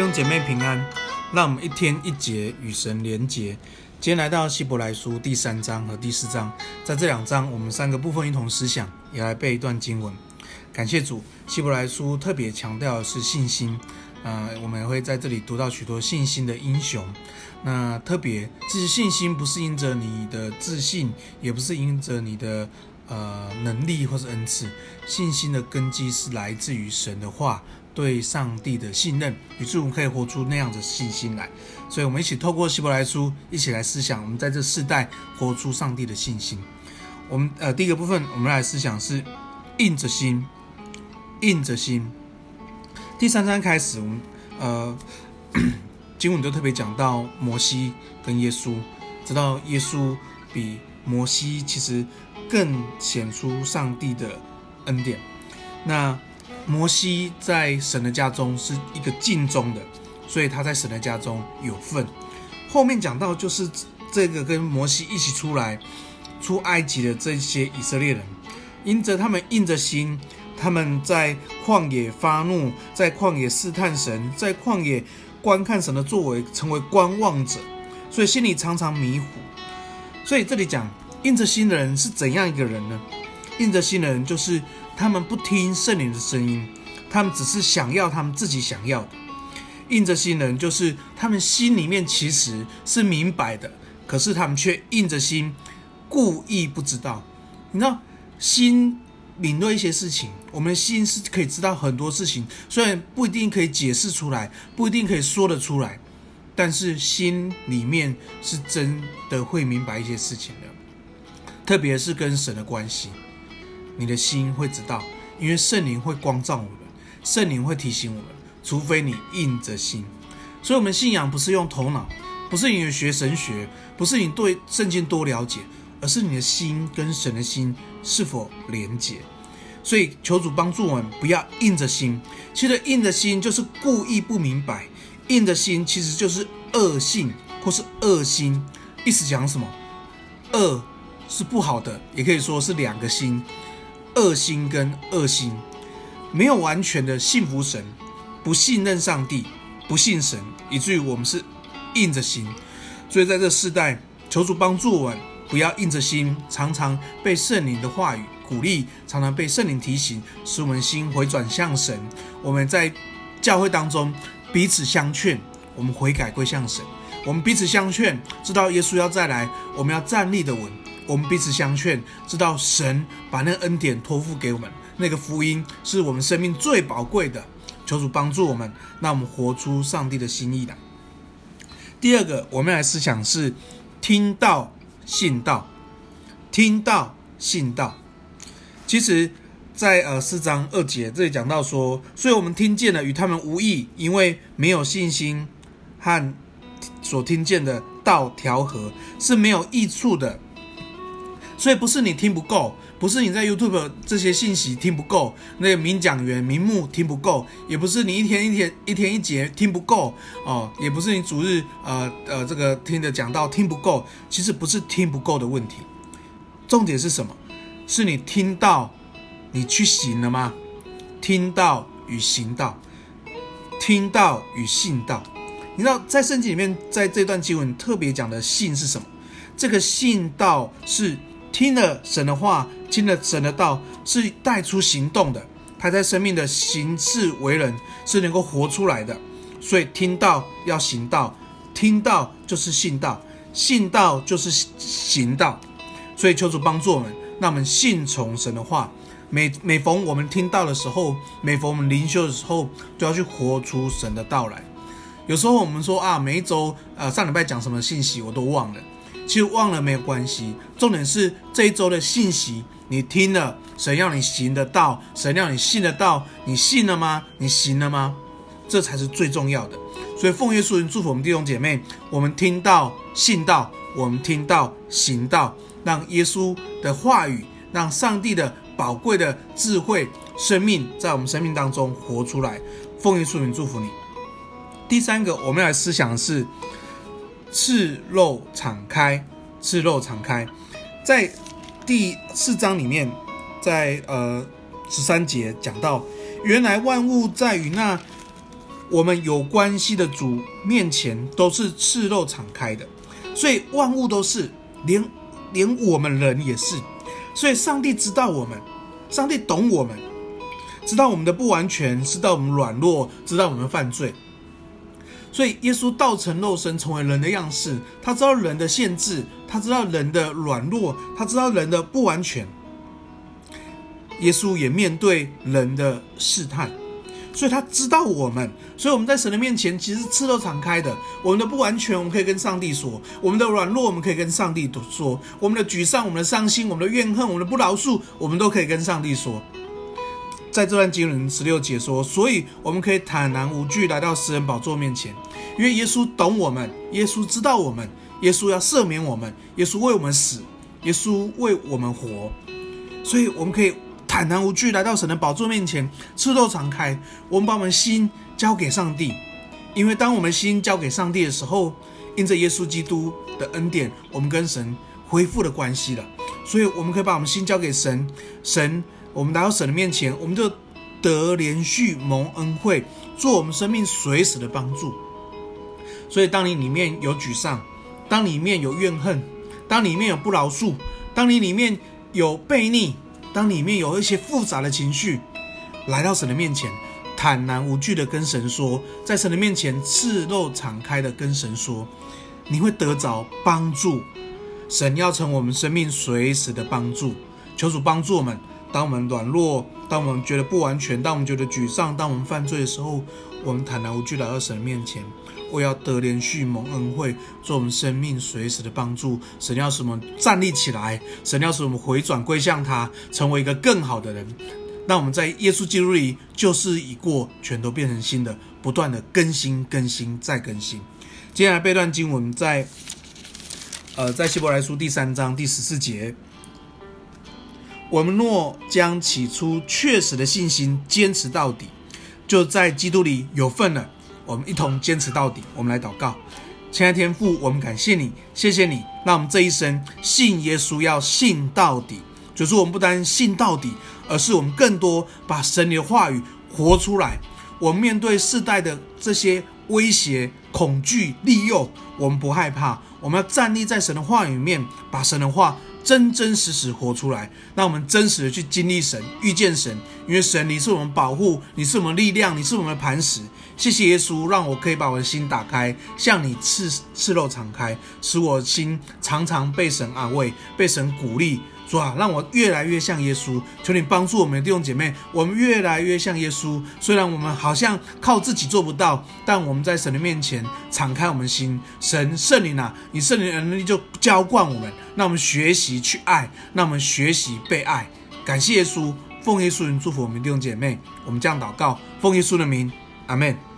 用姐妹平安，让我们一天一节与神连结。今天来到希伯来书第三章和第四章，在这两章我们三个部分一同思想，也来背一段经文。感谢主，希伯来书特别强调的是信心。呃，我们也会在这里读到许多信心的英雄。那特别，这些信心不是因着你的自信，也不是因着你的呃能力或是恩赐，信心的根基是来自于神的话。对上帝的信任，于是我们可以活出那样的信心来。所以，我们一起透过希伯来书，一起来思想，我们在这世代活出上帝的信心。我们呃，第一个部分，我们来思想是硬着心，硬着心。第三章开始，我们呃，经文都特别讲到摩西跟耶稣，知道耶稣比摩西其实更显出上帝的恩典。那摩西在神的家中是一个敬忠的，所以他在神的家中有份。后面讲到就是这个跟摩西一起出来出埃及的这些以色列人，因着他们硬着心，他们在旷野发怒，在旷野试探神，在旷野观看神的作为，成为观望者，所以心里常常迷糊。所以这里讲硬着心的人是怎样一个人呢？硬着心的人就是。他们不听圣灵的声音，他们只是想要他们自己想要的。硬着心人就是他们心里面其实是明白的，可是他们却硬着心，故意不知道。你知道，心领略一些事情，我们的心是可以知道很多事情，虽然不一定可以解释出来，不一定可以说得出来，但是心里面是真的会明白一些事情的，特别是跟神的关系。你的心会知道，因为圣灵会光照我们，圣灵会提醒我们，除非你硬着心。所以，我们信仰不是用头脑，不是你学神学，不是你对圣经多了解，而是你的心跟神的心是否连结。所以，求主帮助我们，不要硬着心。其实，硬着心就是故意不明白，硬着心其实就是恶性或是恶心。意思讲什么？恶是不好的，也可以说是两个心。恶心跟恶心，没有完全的信服神，不信任上帝，不信神，以至于我们是硬着心。所以在这世代，求主帮助我们，不要硬着心，常常被圣灵的话语鼓励，常常被圣灵提醒，使我们心回转向神。我们在教会当中彼此相劝，我们悔改归向神。我们彼此相劝，知道耶稣要再来，我们要站立的稳。我们彼此相劝，知道神把那个恩典托付给我们，那个福音是我们生命最宝贵的。求主帮助我们，让我们活出上帝的心意来。第二个，我们来思想是听道信道，听道信道。其实在，在呃四章二节这里讲到说，所以我们听见了与他们无益，因为没有信心和所听见的道调和，是没有益处的。所以不是你听不够，不是你在 YouTube 这些信息听不够，那个名讲员名目听不够，也不是你一天一天一天一节听不够哦，也不是你主日呃呃这个听的讲道听不够，其实不是听不够的问题，重点是什么？是你听到你去行了吗？听到与行道，听到与信道，你知道在圣经里面，在这段经文特别讲的信是什么？这个信道是。听了神的话，听了神的道，是带出行动的。他在生命的行事为人是能够活出来的。所以听道要行道，听道就是信道，信道就是行道。所以求主帮助我们，让我们信从神的话。每每逢我们听到的时候，每逢我们灵修的时候，都要去活出神的道来。有时候我们说啊，每一周呃上礼拜讲什么信息我都忘了。其实忘了没有关系，重点是这一周的信息你听了，神要你行得到，神要你信得到，你信了吗？你行了吗？这才是最重要的。所以奉耶稣名祝福我们弟兄姐妹，我们听到信道，我们听到行道，让耶稣的话语，让上帝的宝贵的智慧生命在我们生命当中活出来。奉耶稣名祝福你。第三个，我们要来思想的是。赤露敞开，赤露敞开，在第四章里面，在呃十三节讲到，原来万物在与那我们有关系的主面前都是赤露敞开的，所以万物都是，连连我们人也是。所以上帝知道我们，上帝懂我们，知道我们的不完全，知道我们软弱，知道我们犯罪。所以耶稣道成肉身，成为人的样式。他知道人的限制，他知道人的软弱，他知道人的不完全。耶稣也面对人的试探。所以他知道我们，所以我们在神的面前其实赤露敞开的。我们的不完全，我们可以跟上帝说；我们的软弱，我们可以跟上帝说；我们的沮丧、我们的伤心、我们的怨恨、我们的不饶恕，我们都可以跟上帝说。在这段经文十六节说，所以我们可以坦然无惧来到施恩宝座面前，因为耶稣懂我们，耶稣知道我们，耶稣要赦免我们，耶稣为我们死，耶稣为我们活，所以我们可以。坦然无惧来到神的宝座面前，赤肉敞开，我们把我们心交给上帝，因为当我们心交给上帝的时候，因着耶稣基督的恩典，我们跟神恢复了关系了。所以，我们可以把我们心交给神，神，我们来到神的面前，我们就得连续蒙恩惠，做我们生命随时的帮助。所以，当你里面有沮丧，当你里面有怨恨，当你里面有不饶恕，当你里面有悖逆。当里面有一些复杂的情绪，来到神的面前，坦然无惧的跟神说，在神的面前赤露敞开的跟神说，你会得着帮助。神要成我们生命随时的帮助，求主帮助我们。当我们软弱，当我们觉得不完全，当我们觉得沮丧，当我们犯罪的时候，我们坦然无惧来到神面前。我要得连续蒙恩惠，做我们生命随时的帮助。神要使我们站立起来，神要使我们回转归向他，成为一个更好的人。那我们在耶稣基督里旧事已过，全都变成新的，不断的更新、更新再更新。接下来背段经文在，呃，在希伯来书第三章第十四节，我们若将起初确实的信心坚持到底，就在基督里有份了。我们一同坚持到底。我们来祷告，亲爱的天父，我们感谢你，谢谢你。那我们这一生信耶稣要信到底，就是我们不单信到底，而是我们更多把神的话语活出来。我们面对世代的这些威胁、恐惧、利诱，我们不害怕。我们要站立在神的话语面，把神的话。真真实实活出来，让我们真实的去经历神、遇见神。因为神，你是我们保护，你是我们力量，你是我们的磐石。谢谢耶稣，让我可以把我的心打开，向你赤赤露敞开，使我心常常被神安慰，被神鼓励。主啊，让我越来越像耶稣，求你帮助我们的弟兄姐妹，我们越来越像耶稣。虽然我们好像靠自己做不到，但我们在神的面前敞开我们心，神圣灵啊，你圣灵的能力就浇灌我们，让我们学习去爱，让我们学习被爱。感谢耶稣，奉耶稣名祝福我们弟兄姐妹。我们这样祷告，奉耶稣的名，阿门。